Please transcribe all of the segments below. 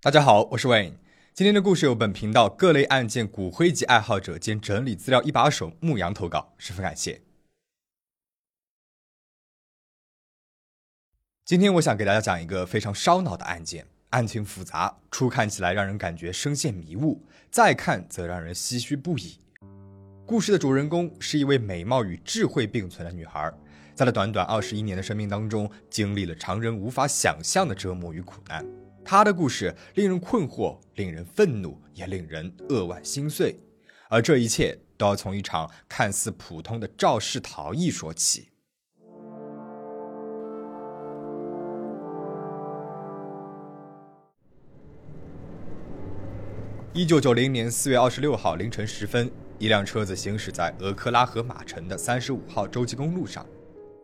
大家好，我是 Wayne。今天的故事由本频道各类案件骨灰级爱好者兼整理资料一把手牧羊投稿，十分感谢。今天我想给大家讲一个非常烧脑的案件，案情复杂，初看起来让人感觉深陷迷雾，再看则让人唏嘘不已。故事的主人公是一位美貌与智慧并存的女孩，在她短短二十一年的生命当中，经历了常人无法想象的折磨与苦难。他的故事令人困惑，令人愤怒，也令人扼腕心碎。而这一切都要从一场看似普通的肇事逃逸说起。一九九零年四月二十六号凌晨时分，一辆车子行驶在俄克拉荷马城的三十五号洲际公路上，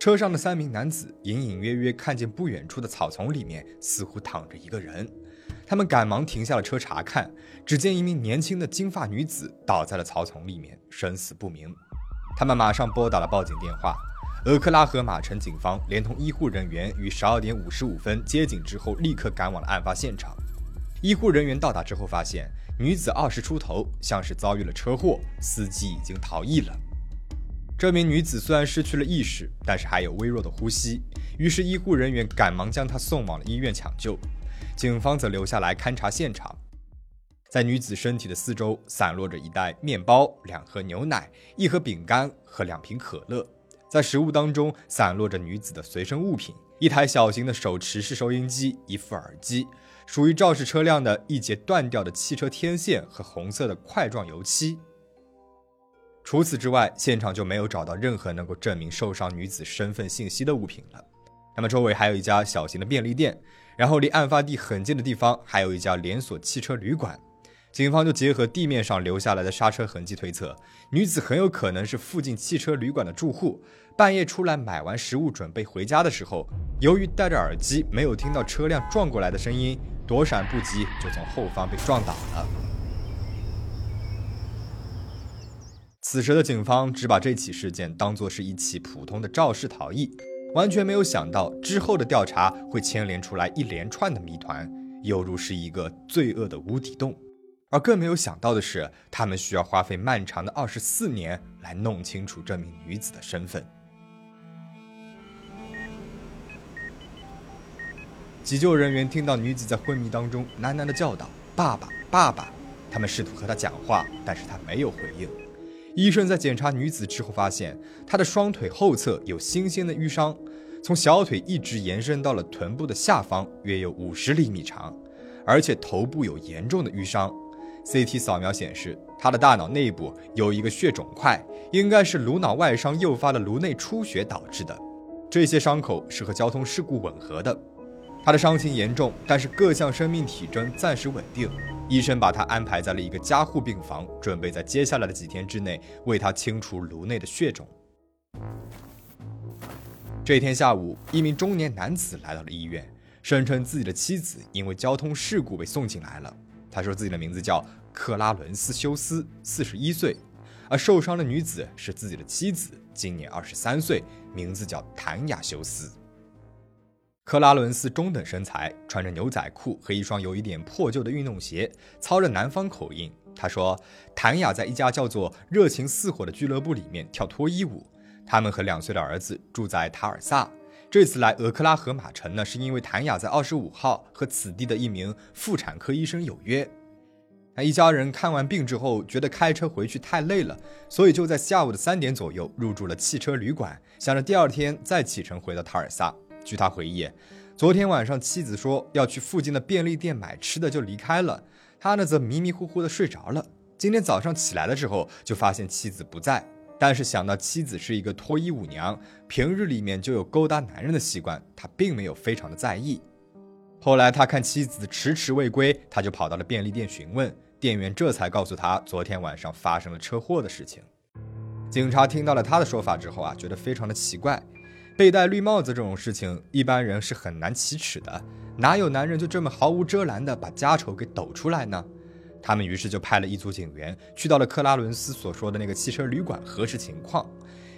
车上的三名男子隐隐约约看见不远处的草丛里面似乎躺着一个人，他们赶忙停下了车查看，只见一名年轻的金发女子倒在了草丛里面，生死不明。他们马上拨打了报警电话，俄克拉荷马城警方连同医护人员于十二点五十五分接警之后，立刻赶往了案发现场。医护人员到达之后发现。女子二十出头，像是遭遇了车祸，司机已经逃逸了。这名女子虽然失去了意识，但是还有微弱的呼吸，于是医护人员赶忙将她送往了医院抢救，警方则留下来勘察现场。在女子身体的四周散落着一袋面包、两盒牛奶、一盒饼干和两瓶可乐，在食物当中散落着女子的随身物品：一台小型的手持式收音机、一副耳机。属于肇事车辆的一节断掉的汽车天线和红色的块状油漆。除此之外，现场就没有找到任何能够证明受伤女子身份信息的物品了。那么，周围还有一家小型的便利店，然后离案发地很近的地方还有一家连锁汽车旅馆。警方就结合地面上留下来的刹车痕迹推测，女子很有可能是附近汽车旅馆的住户。半夜出来买完食物准备回家的时候，由于戴着耳机，没有听到车辆撞过来的声音。躲闪不及，就从后方被撞倒了。此时的警方只把这起事件当作是一起普通的肇事逃逸，完全没有想到之后的调查会牵连出来一连串的谜团，犹如是一个罪恶的无底洞。而更没有想到的是，他们需要花费漫长的二十四年来弄清楚这名女子的身份。急救人员听到女子在昏迷当中喃喃地叫道：“爸爸，爸爸！”他们试图和她讲话，但是她没有回应。医生在检查女子之后发现，她的双腿后侧有新鲜的淤伤，从小腿一直延伸到了臀部的下方，约有五十厘米长，而且头部有严重的淤伤。CT 扫描显示，她的大脑内部有一个血肿块，应该是颅脑外伤诱发的颅内出血导致的。这些伤口是和交通事故吻合的。他的伤情严重，但是各项生命体征暂时稳定。医生把他安排在了一个加护病房，准备在接下来的几天之内为他清除颅内的血肿。这天下午，一名中年男子来到了医院，声称自己的妻子因为交通事故被送进来了。他说自己的名字叫克拉伦斯·休斯，四十一岁，而受伤的女子是自己的妻子，今年二十三岁，名字叫谭雅·休斯。克拉伦斯中等身材，穿着牛仔裤和一双有一点破旧的运动鞋，操着南方口音。他说：“谭雅在一家叫做‘热情似火’的俱乐部里面跳脱衣舞。他们和两岁的儿子住在塔尔萨。这次来俄克拉荷马城呢，是因为谭雅在二十五号和此地的一名妇产科医生有约。那一家人看完病之后，觉得开车回去太累了，所以就在下午的三点左右入住了汽车旅馆，想着第二天再启程回到塔尔萨。”据他回忆，昨天晚上妻子说要去附近的便利店买吃的，就离开了。他呢则迷迷糊糊的睡着了。今天早上起来的时候，就发现妻子不在。但是想到妻子是一个脱衣舞娘，平日里面就有勾搭男人的习惯，他并没有非常的在意。后来他看妻子迟迟未归，他就跑到了便利店询问，店员这才告诉他昨天晚上发生了车祸的事情。警察听到了他的说法之后啊，觉得非常的奇怪。被戴绿帽子这种事情，一般人是很难启齿的。哪有男人就这么毫无遮拦的把家丑给抖出来呢？他们于是就派了一组警员去到了克拉伦斯所说的那个汽车旅馆核实情况。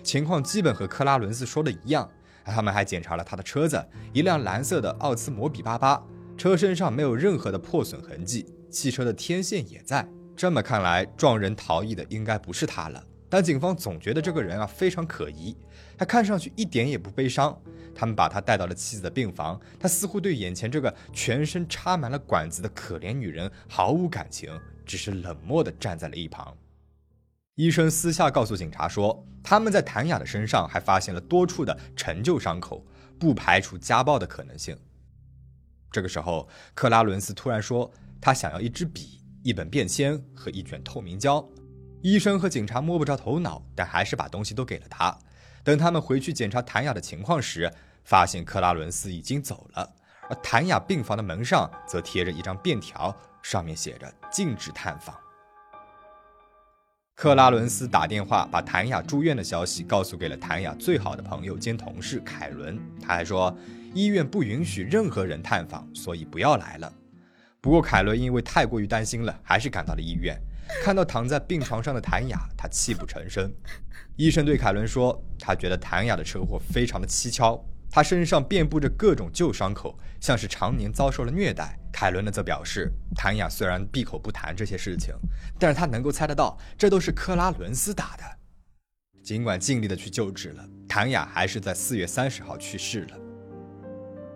情况基本和克拉伦斯说的一样。他们还检查了他的车子，一辆蓝色的奥兹摩比巴巴。车身上没有任何的破损痕迹，汽车的天线也在。这么看来，撞人逃逸的应该不是他了。但警方总觉得这个人啊非常可疑，他看上去一点也不悲伤。他们把他带到了妻子的病房，他似乎对眼前这个全身插满了管子的可怜女人毫无感情，只是冷漠地站在了一旁。医生私下告诉警察说，他们在谭雅的身上还发现了多处的陈旧伤口，不排除家暴的可能性。这个时候，克拉伦斯突然说，他想要一支笔、一本便签和一卷透明胶。医生和警察摸不着头脑，但还是把东西都给了他。等他们回去检查谭雅的情况时，发现克拉伦斯已经走了，而谭雅病房的门上则贴着一张便条，上面写着“禁止探访”。克拉伦斯打电话把谭雅住院的消息告诉给了谭雅最好的朋友兼同事凯伦，他还说医院不允许任何人探访，所以不要来了。不过凯伦因为太过于担心了，还是赶到了医院。看到躺在病床上的谭雅，他泣不成声。医生对凯伦说，他觉得谭雅的车祸非常的蹊跷，她身上遍布着各种旧伤口，像是常年遭受了虐待。凯伦呢则表示，谭雅虽然闭口不谈这些事情，但是他能够猜得到，这都是克拉伦斯打的。尽管尽力的去救治了，谭雅还是在四月三十号去世了。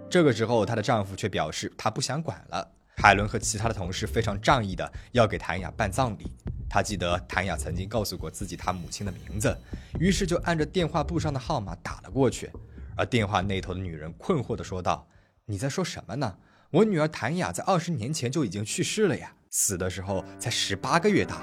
这个时候，她的丈夫却表示他不想管了。凯伦和其他的同事非常仗义的要给谭雅办葬礼。他记得谭雅曾经告诉过自己他母亲的名字，于是就按着电话簿上的号码打了过去。而电话那头的女人困惑的说道：“你在说什么呢？我女儿谭雅在二十年前就已经去世了呀，死的时候才十八个月大。”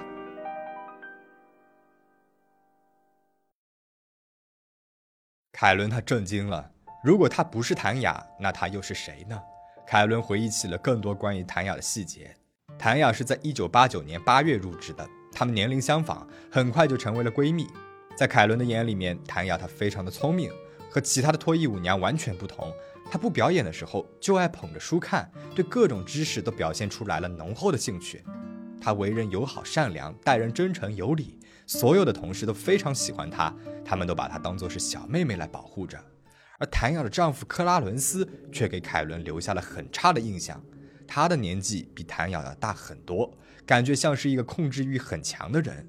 凯伦他震惊了。如果她不是谭雅，那她又是谁呢？凯伦回忆起了更多关于谭雅的细节。谭雅是在1989年8月入职的，他们年龄相仿，很快就成为了闺蜜。在凯伦的眼里面，谭雅她非常的聪明，和其他的脱衣舞娘完全不同。她不表演的时候就爱捧着书看，对各种知识都表现出来了浓厚的兴趣。她为人友好善良，待人真诚有礼，所有的同事都非常喜欢她，他们都把她当做是小妹妹来保护着。而谭雅的丈夫克拉伦斯却给凯伦留下了很差的印象。他的年纪比谭雅要大很多，感觉像是一个控制欲很强的人。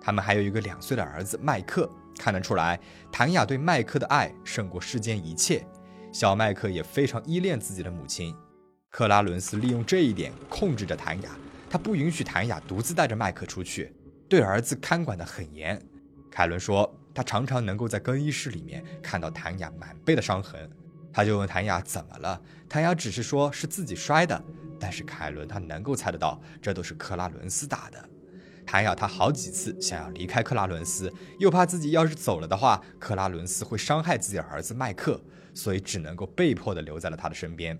他们还有一个两岁的儿子麦克，看得出来，谭雅对麦克的爱胜过世间一切。小麦克也非常依恋自己的母亲。克拉伦斯利用这一点控制着谭雅，他不允许谭雅独自带着麦克出去，对儿子看管得很严。凯伦说。他常常能够在更衣室里面看到谭雅满背的伤痕，他就问谭雅怎么了，谭雅只是说是自己摔的，但是凯伦他能够猜得到，这都是克拉伦斯打的。谭雅他好几次想要离开克拉伦斯，又怕自己要是走了的话，克拉伦斯会伤害自己的儿子麦克，所以只能够被迫的留在了他的身边。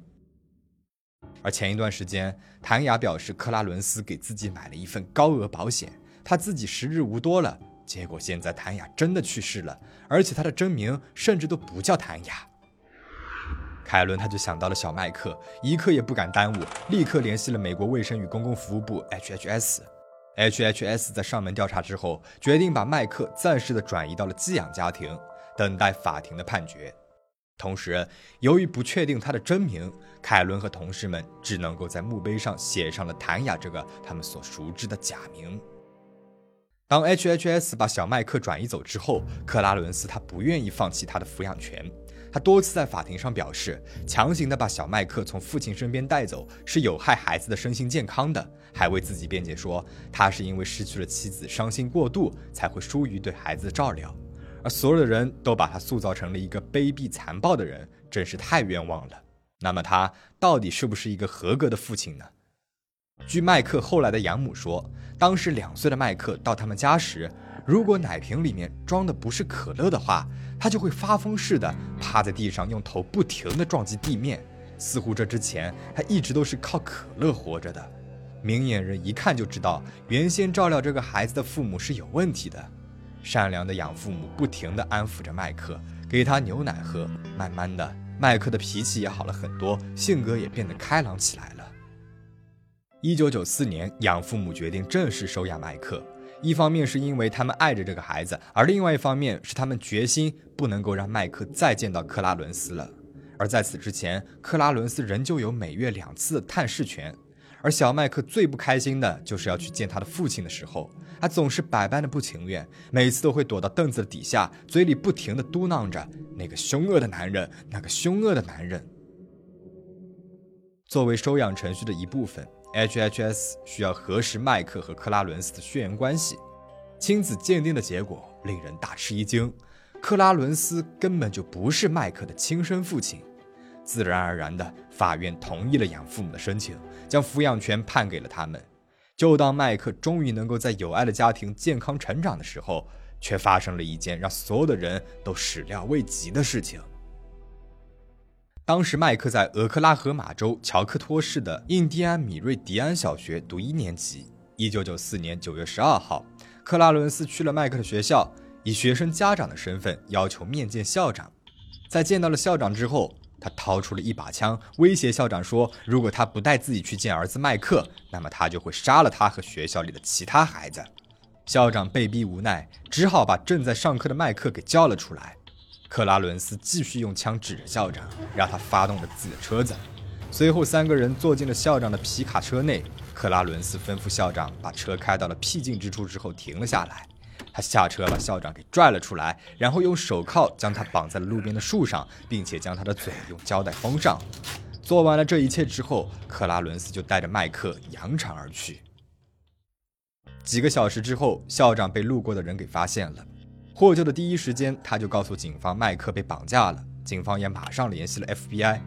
而前一段时间，谭雅表示克拉伦斯给自己买了一份高额保险，他自己时日无多了。结果现在谭雅真的去世了，而且她的真名甚至都不叫谭雅。凯伦他就想到了小麦克，一刻也不敢耽误，立刻联系了美国卫生与公共服务部 HHS。HHS 在上门调查之后，决定把麦克暂时的转移到了寄养家庭，等待法庭的判决。同时，由于不确定他的真名，凯伦和同事们只能够在墓碑上写上了谭雅这个他们所熟知的假名。当 HHS 把小麦克转移走之后，克拉伦斯他不愿意放弃他的抚养权。他多次在法庭上表示，强行的把小麦克从父亲身边带走是有害孩子的身心健康的，还为自己辩解说，他是因为失去了妻子，伤心过度才会疏于对孩子的照料。而所有的人都把他塑造成了一个卑鄙残暴的人，真是太冤枉了。那么他到底是不是一个合格的父亲呢？据麦克后来的养母说，当时两岁的麦克到他们家时，如果奶瓶里面装的不是可乐的话，他就会发疯似的趴在地上，用头不停地撞击地面，似乎这之前他一直都是靠可乐活着的。明眼人一看就知道，原先照料这个孩子的父母是有问题的。善良的养父母不停地安抚着麦克，给他牛奶喝，慢慢的，麦克的脾气也好了很多，性格也变得开朗起来了。一九九四年，养父母决定正式收养麦克。一方面是因为他们爱着这个孩子，而另外一方面是他们决心不能够让麦克再见到克拉伦斯了。而在此之前，克拉伦斯仍旧有每月两次探视权。而小麦克最不开心的就是要去见他的父亲的时候，他总是百般的不情愿，每次都会躲到凳子的底下，嘴里不停的嘟囔着：“那个凶恶的男人，那个凶恶的男人。”作为收养程序的一部分，HHS 需要核实麦克和克拉伦斯的血缘关系。亲子鉴定的结果令人大吃一惊，克拉伦斯根本就不是麦克的亲生父亲。自然而然的，法院同意了养父母的申请，将抚养权判给了他们。就当麦克终于能够在有爱的家庭健康成长的时候，却发生了一件让所有的人都始料未及的事情。当时，麦克在俄克拉荷马州乔克托市的印第安米瑞迪安小学读一年级。一九九四年九月十二号，克拉伦斯去了麦克的学校，以学生家长的身份要求面见校长。在见到了校长之后，他掏出了一把枪，威胁校长说：“如果他不带自己去见儿子麦克，那么他就会杀了他和学校里的其他孩子。”校长被逼无奈，只好把正在上课的麦克给叫了出来。克拉伦斯继续用枪指着校长，让他发动了自己的车子。随后，三个人坐进了校长的皮卡车内。克拉伦斯吩咐校长把车开到了僻静之处之后停了下来。他下车把校长给拽了出来，然后用手铐将他绑在了路边的树上，并且将他的嘴用胶带封上。做完了这一切之后，克拉伦斯就带着麦克扬长而去。几个小时之后，校长被路过的人给发现了。获救的第一时间，他就告诉警方麦克被绑架了。警方也马上联系了 FBI。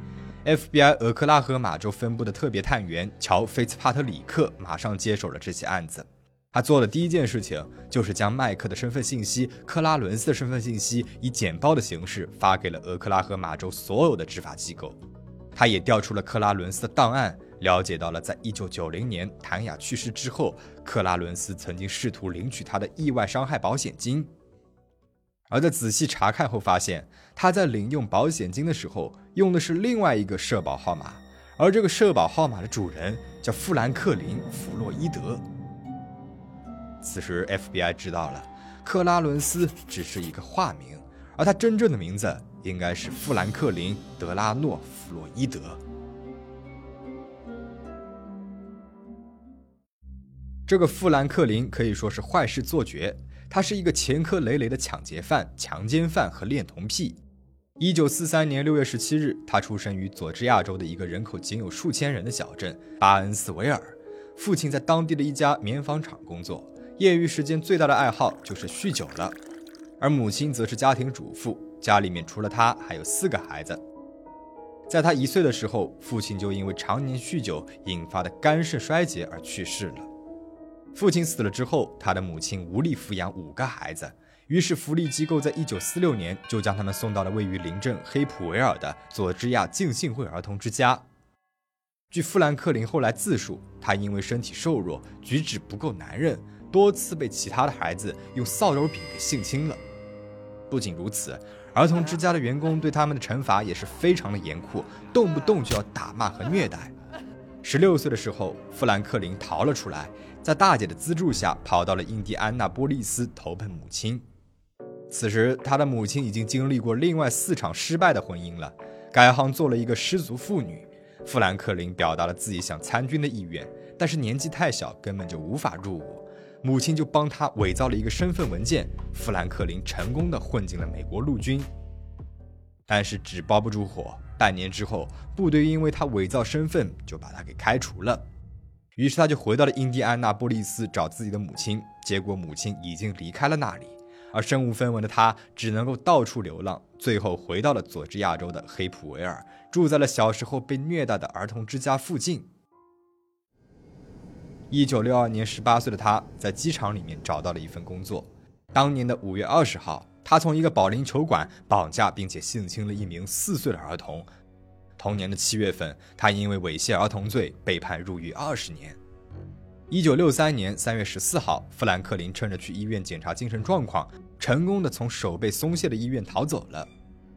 FBI 俄克拉荷马州分部的特别探员乔·菲茨帕特里克马上接手了这起案子。他做的第一件事情就是将麦克的身份信息、克拉伦斯的身份信息以简报的形式发给了俄克拉荷马州所有的执法机构。他也调出了克拉伦斯的档案，了解到了在1990年谭雅去世之后，克拉伦斯曾经试图领取他的意外伤害保险金。而在仔细查看后发现，他在领用保险金的时候用的是另外一个社保号码，而这个社保号码的主人叫富兰克林·弗洛伊德。此时，FBI 知道了，克拉伦斯只是一个化名，而他真正的名字应该是富兰克林·德拉诺·弗洛伊德。这个富兰克林可以说是坏事做绝，他是一个前科累累的抢劫犯、强奸犯和恋童癖。一九四三年六月十七日，他出生于佐治亚州的一个人口仅有数千人的小镇巴恩斯维尔，父亲在当地的一家棉纺厂工作。业余时间最大的爱好就是酗酒了，而母亲则是家庭主妇，家里面除了他还有四个孩子。在他一岁的时候，父亲就因为常年酗酒引发的肝肾衰竭而去世了。父亲死了之后，他的母亲无力抚养五个孩子，于是福利机构在一九四六年就将他们送到了位于邻镇黑普维尔的佐治亚浸信会儿童之家。据富兰克林后来自述，他因为身体瘦弱，举止不够男人。多次被其他的孩子用扫帚柄给性侵了。不仅如此，儿童之家的员工对他们的惩罚也是非常的严酷，动不动就要打骂和虐待。十六岁的时候，富兰克林逃了出来，在大姐的资助下跑到了印第安纳波利斯投奔母亲。此时，他的母亲已经经历过另外四场失败的婚姻了，改行做了一个失足妇女。富兰克林表达了自己想参军的意愿，但是年纪太小，根本就无法入伍。母亲就帮他伪造了一个身份文件，富兰克林成功的混进了美国陆军。但是纸包不住火，半年之后，部队因为他伪造身份，就把他给开除了。于是他就回到了印第安纳波利斯找自己的母亲，结果母亲已经离开了那里，而身无分文的他只能够到处流浪，最后回到了佐治亚州的黑普维尔，住在了小时候被虐待的儿童之家附近。一九六二年，十八岁的他在机场里面找到了一份工作。当年的五月二十号，他从一个保龄球馆绑架并且性侵了一名四岁的儿童。同年的七月份，他因为猥亵儿童罪被判入狱二十年。一九六三年三月十四号，富兰克林趁着去医院检查精神状况，成功的从手被松懈的医院逃走了。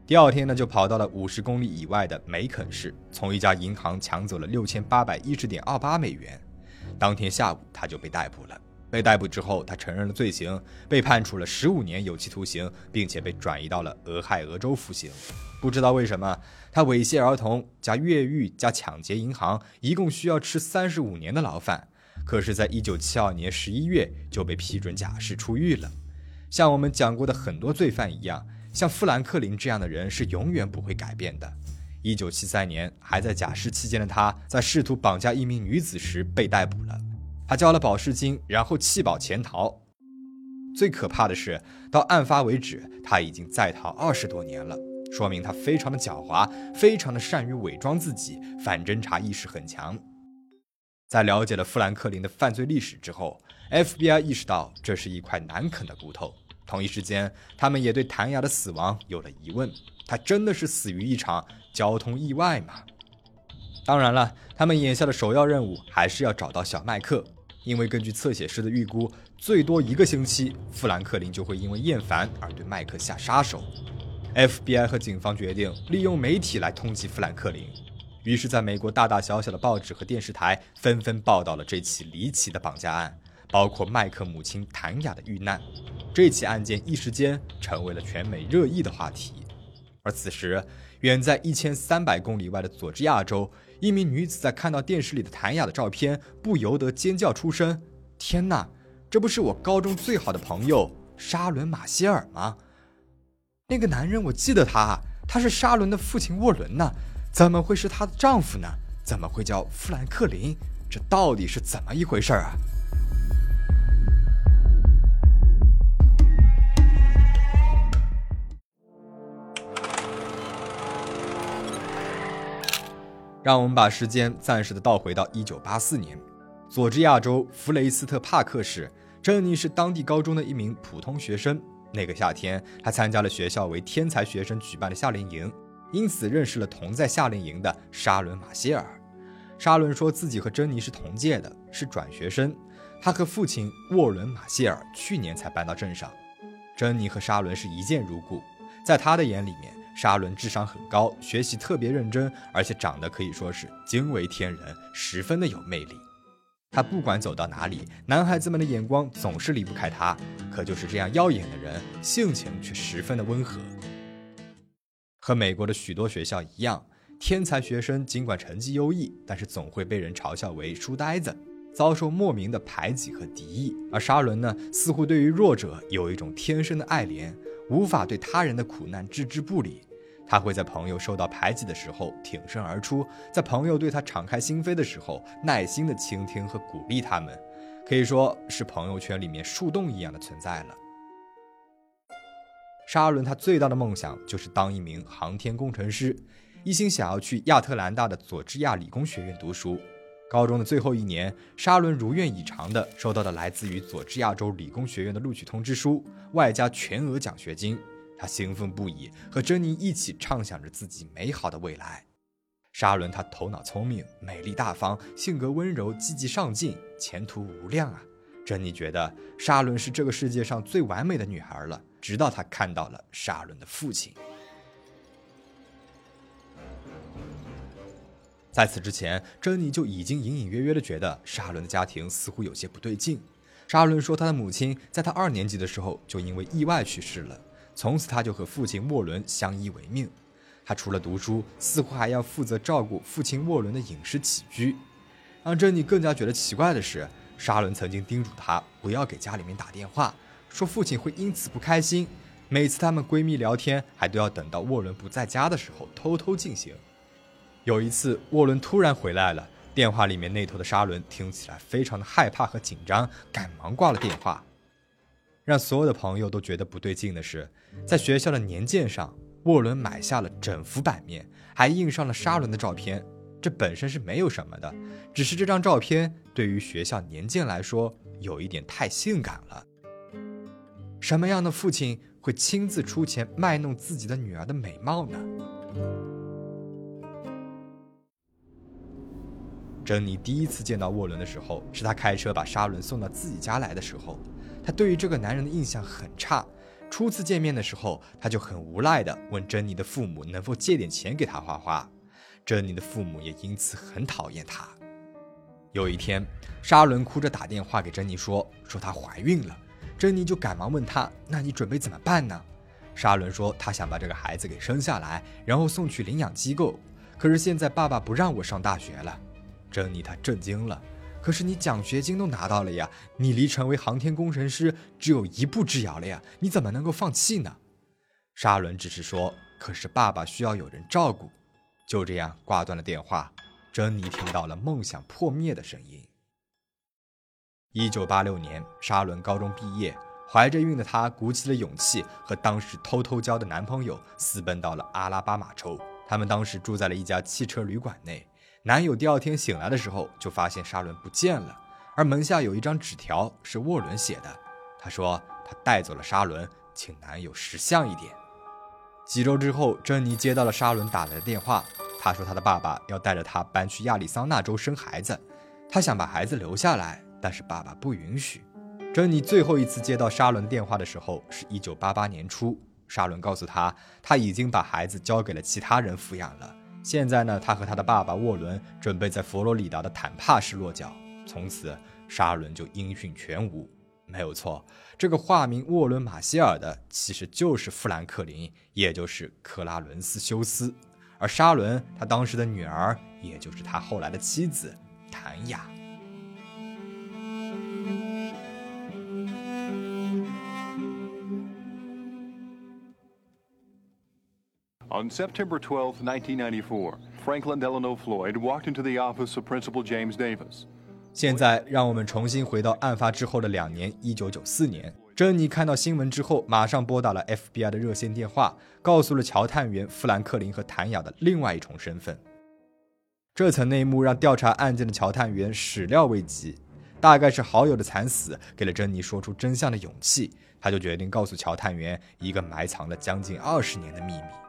第二天呢，就跑到了五十公里以外的梅肯市，从一家银行抢走了六千八百一十点二八美元。当天下午，他就被逮捕了。被逮捕之后，他承认了罪行，被判处了十五年有期徒刑，并且被转移到了俄亥俄州服刑。不知道为什么，他猥亵儿童加越狱加抢劫银行，一共需要吃三十五年的牢饭。可是，在一九七二年十一月就被批准假释出狱了。像我们讲过的很多罪犯一样，像富兰克林这样的人是永远不会改变的。一九七三年，还在假释期间的他，在试图绑架一名女子时被逮捕了。他交了保释金，然后弃保潜逃。最可怕的是，到案发为止，他已经在逃二十多年了，说明他非常的狡猾，非常的善于伪装自己，反侦查意识很强。在了解了富兰克林的犯罪历史之后，FBI 意识到这是一块难啃的骨头。同一时间，他们也对谭雅的死亡有了疑问：他真的是死于一场交通意外吗？当然了，他们眼下的首要任务还是要找到小麦克，因为根据侧写师的预估，最多一个星期，富兰克林就会因为厌烦而对麦克下杀手。FBI 和警方决定利用媒体来通缉富兰克林。于是，在美国大大小小的报纸和电视台纷纷报道了这起离奇的绑架案，包括麦克母亲谭雅的遇难。这起案件一时间成为了全美热议的话题。而此时，远在一千三百公里外的佐治亚州，一名女子在看到电视里的谭雅的照片，不由得尖叫出声：“天哪，这不是我高中最好的朋友沙伦·马歇尔吗？那个男人，我记得他，他是沙伦的父亲沃伦呢。”怎么会是她的丈夫呢？怎么会叫富兰克林？这到底是怎么一回事啊？让我们把时间暂时的倒回到一九八四年，佐治亚州弗雷斯特帕克市，珍妮是当地高中的一名普通学生。那个夏天，他参加了学校为天才学生举办的夏令营。因此认识了同在夏令营的沙伦·马歇尔。沙伦说自己和珍妮是同届的，是转学生。他和父亲沃伦·马歇尔去年才搬到镇上。珍妮和沙伦是一见如故。在他的眼里面，沙伦智商很高，学习特别认真，而且长得可以说是惊为天人，十分的有魅力。他不管走到哪里，男孩子们的眼光总是离不开他。可就是这样耀眼的人，性情却十分的温和。和美国的许多学校一样，天才学生尽管成绩优异，但是总会被人嘲笑为书呆子，遭受莫名的排挤和敌意。而沙伦呢，似乎对于弱者有一种天生的爱怜，无法对他人的苦难置之不理。他会在朋友受到排挤的时候挺身而出，在朋友对他敞开心扉的时候，耐心的倾听和鼓励他们，可以说是朋友圈里面树洞一样的存在了。沙伦他最大的梦想就是当一名航天工程师，一心想要去亚特兰大的佐治亚理工学院读书。高中的最后一年，沙伦如愿以偿地收到了来自于佐治亚州理工学院的录取通知书，外加全额奖学金。他兴奋不已，和珍妮一起畅想着自己美好的未来。沙伦他头脑聪明，美丽大方，性格温柔，积极上进，前途无量啊！珍妮觉得沙伦是这个世界上最完美的女孩了。直到他看到了沙伦的父亲。在此之前，珍妮就已经隐隐约约的觉得沙伦的家庭似乎有些不对劲。沙伦说，他的母亲在他二年级的时候就因为意外去世了，从此他就和父亲沃伦相依为命。他除了读书，似乎还要负责照顾父亲沃伦的饮食起居。让珍妮更加觉得奇怪的是，沙伦曾经叮嘱她不要给家里面打电话。说父亲会因此不开心。每次她们闺蜜聊天，还都要等到沃伦不在家的时候偷偷进行。有一次，沃伦突然回来了，电话里面那头的沙伦听起来非常的害怕和紧张，赶忙挂了电话。让所有的朋友都觉得不对劲的是，在学校的年鉴上，沃伦买下了整幅版面，还印上了沙伦的照片。这本身是没有什么的，只是这张照片对于学校年鉴来说，有一点太性感了。什么样的父亲会亲自出钱卖弄自己的女儿的美貌呢？珍妮第一次见到沃伦的时候，是他开车把沙伦送到自己家来的时候。他对于这个男人的印象很差。初次见面的时候，他就很无赖的问珍妮的父母能否借点钱给他花花。珍妮的父母也因此很讨厌他。有一天，沙伦哭着打电话给珍妮说：“说她怀孕了。”珍妮就赶忙问他：“那你准备怎么办呢？”沙伦说：“他想把这个孩子给生下来，然后送去领养机构。可是现在爸爸不让我上大学了。”珍妮她震惊了。可是你奖学金都拿到了呀，你离成为航天工程师只有一步之遥了呀，你怎么能够放弃呢？沙伦只是说：“可是爸爸需要有人照顾。”就这样挂断了电话。珍妮听到了梦想破灭的声音。一九八六年，沙伦高中毕业。怀着孕的她鼓起了勇气，和当时偷偷交的男朋友私奔到了阿拉巴马州。他们当时住在了一家汽车旅馆内。男友第二天醒来的时候，就发现沙伦不见了，而门下有一张纸条是沃伦写的。他说他带走了沙伦，请男友识相一点。几周之后，珍妮接到了沙伦打来的电话。他说他的爸爸要带着他搬去亚利桑那州生孩子，他想把孩子留下来，但是爸爸不允许。珍妮最后一次接到沙伦电话的时候是一九八八年初，沙伦告诉他他已经把孩子交给了其他人抚养了。现在呢，他和他的爸爸沃伦准备在佛罗里达的坦帕市落脚。从此，沙伦就音讯全无。没有错，这个化名沃伦·马歇尔的其实就是富兰克林，也就是克拉伦斯·休斯。而沙伦他当时的女儿，也就是他后来的妻子谭雅。On September 12, 1994, Franklin Delano Floyd walked into the office of Principal James Davis. 现在，让我们重新回到案发之后的两年，一九九四年。珍妮看到新闻之后，马上拨打了 FBI 的热线电话，告诉了乔探员富兰克林和谭雅的另外一重身份。这层内幕让调查案件的乔探员始料未及，大概是好友的惨死给了珍妮说出真相的勇气，他就决定告诉乔探员一个埋藏了将近二十年的秘密。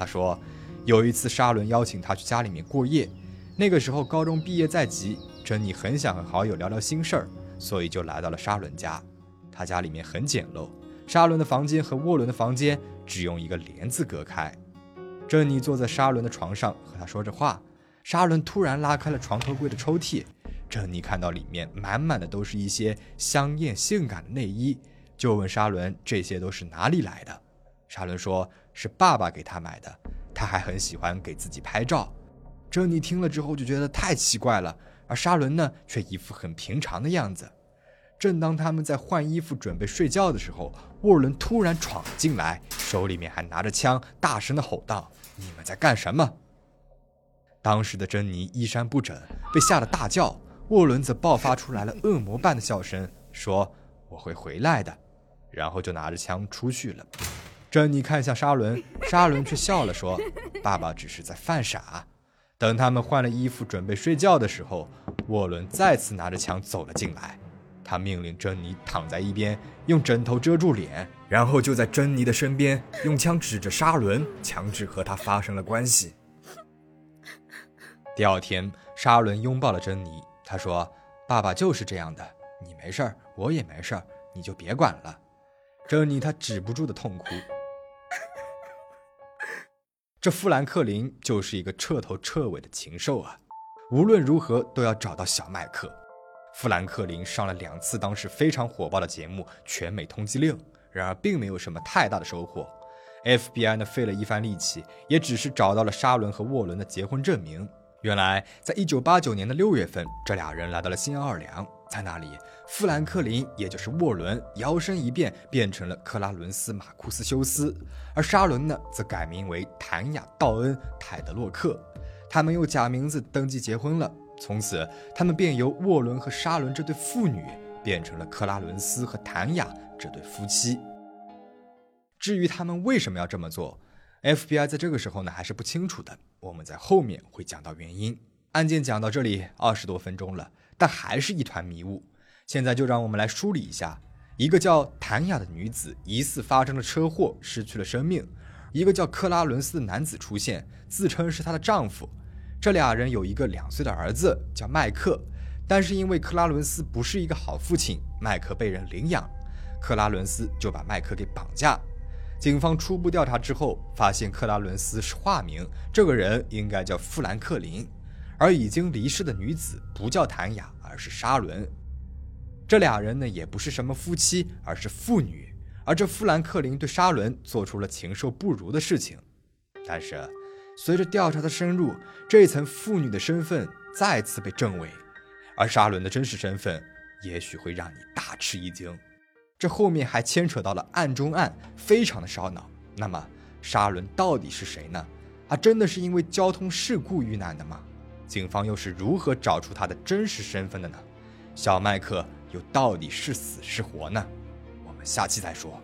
他说，有一次沙伦邀请他去家里面过夜，那个时候高中毕业在即，珍妮很想和好友聊聊心事儿，所以就来到了沙伦家。他家里面很简陋，沙伦的房间和沃伦的房间只用一个帘子隔开。珍妮坐在沙伦的床上和他说着话，沙伦突然拉开了床头柜的抽屉，珍妮看到里面满满的都是一些香艳性感的内衣，就问沙伦这些都是哪里来的。沙伦说。是爸爸给他买的，他还很喜欢给自己拍照。珍妮听了之后就觉得太奇怪了，而沙伦呢，却一副很平常的样子。正当他们在换衣服准备睡觉的时候，沃伦突然闯了进来，手里面还拿着枪，大声的吼道：“你们在干什么？”当时的珍妮衣衫不整，被吓得大叫。沃伦则爆发出来了恶魔般的笑声，说：“我会回来的。”然后就拿着枪出去了。珍妮看向沙伦，沙伦却笑了，说：“爸爸只是在犯傻。”等他们换了衣服准备睡觉的时候，沃伦再次拿着枪走了进来。他命令珍妮躺在一边，用枕头遮住脸，然后就在珍妮的身边用枪指着沙伦，强制和他发生了关系。第二天，沙伦拥抱了珍妮，他说：“爸爸就是这样的，你没事儿，我也没事儿，你就别管了。”珍妮她止不住的痛哭。这富兰克林就是一个彻头彻尾的禽兽啊！无论如何都要找到小麦克。富兰克林上了两次当时非常火爆的节目《全美通缉令》，然而并没有什么太大的收获。FBI 呢费了一番力气，也只是找到了沙伦和沃伦的结婚证明。原来，在一九八九年的六月份，这俩人来到了新奥尔良。在那里，富兰克林也就是沃伦摇身一变变成了克拉伦斯·马库斯·休斯，而沙伦呢，则改名为谭雅·道恩·泰德洛克。他们用假名字登记结婚了，从此他们便由沃伦和沙伦这对父女变成了克拉伦斯和谭雅这对夫妻。至于他们为什么要这么做，FBI 在这个时候呢还是不清楚的。我们在后面会讲到原因。案件讲到这里二十多分钟了。但还是一团迷雾。现在就让我们来梳理一下：一个叫谭雅的女子疑似发生了车祸，失去了生命；一个叫克拉伦斯的男子出现，自称是她的丈夫。这俩人有一个两岁的儿子叫麦克，但是因为克拉伦斯不是一个好父亲，麦克被人领养，克拉伦斯就把麦克给绑架。警方初步调查之后，发现克拉伦斯是化名，这个人应该叫富兰克林，而已经离世的女子不叫谭雅，而是沙伦。这俩人呢，也不是什么夫妻，而是父女。而这富兰克林对沙伦做出了禽兽不如的事情。但是，随着调查的深入，这一层妇女的身份再次被证伪，而沙伦的真实身份也许会让你大吃一惊。这后面还牵扯到了案中案，非常的烧脑。那么，沙伦到底是谁呢？他真的是因为交通事故遇难的吗？警方又是如何找出他的真实身份的呢？小麦克又到底是死是活呢？我们下期再说。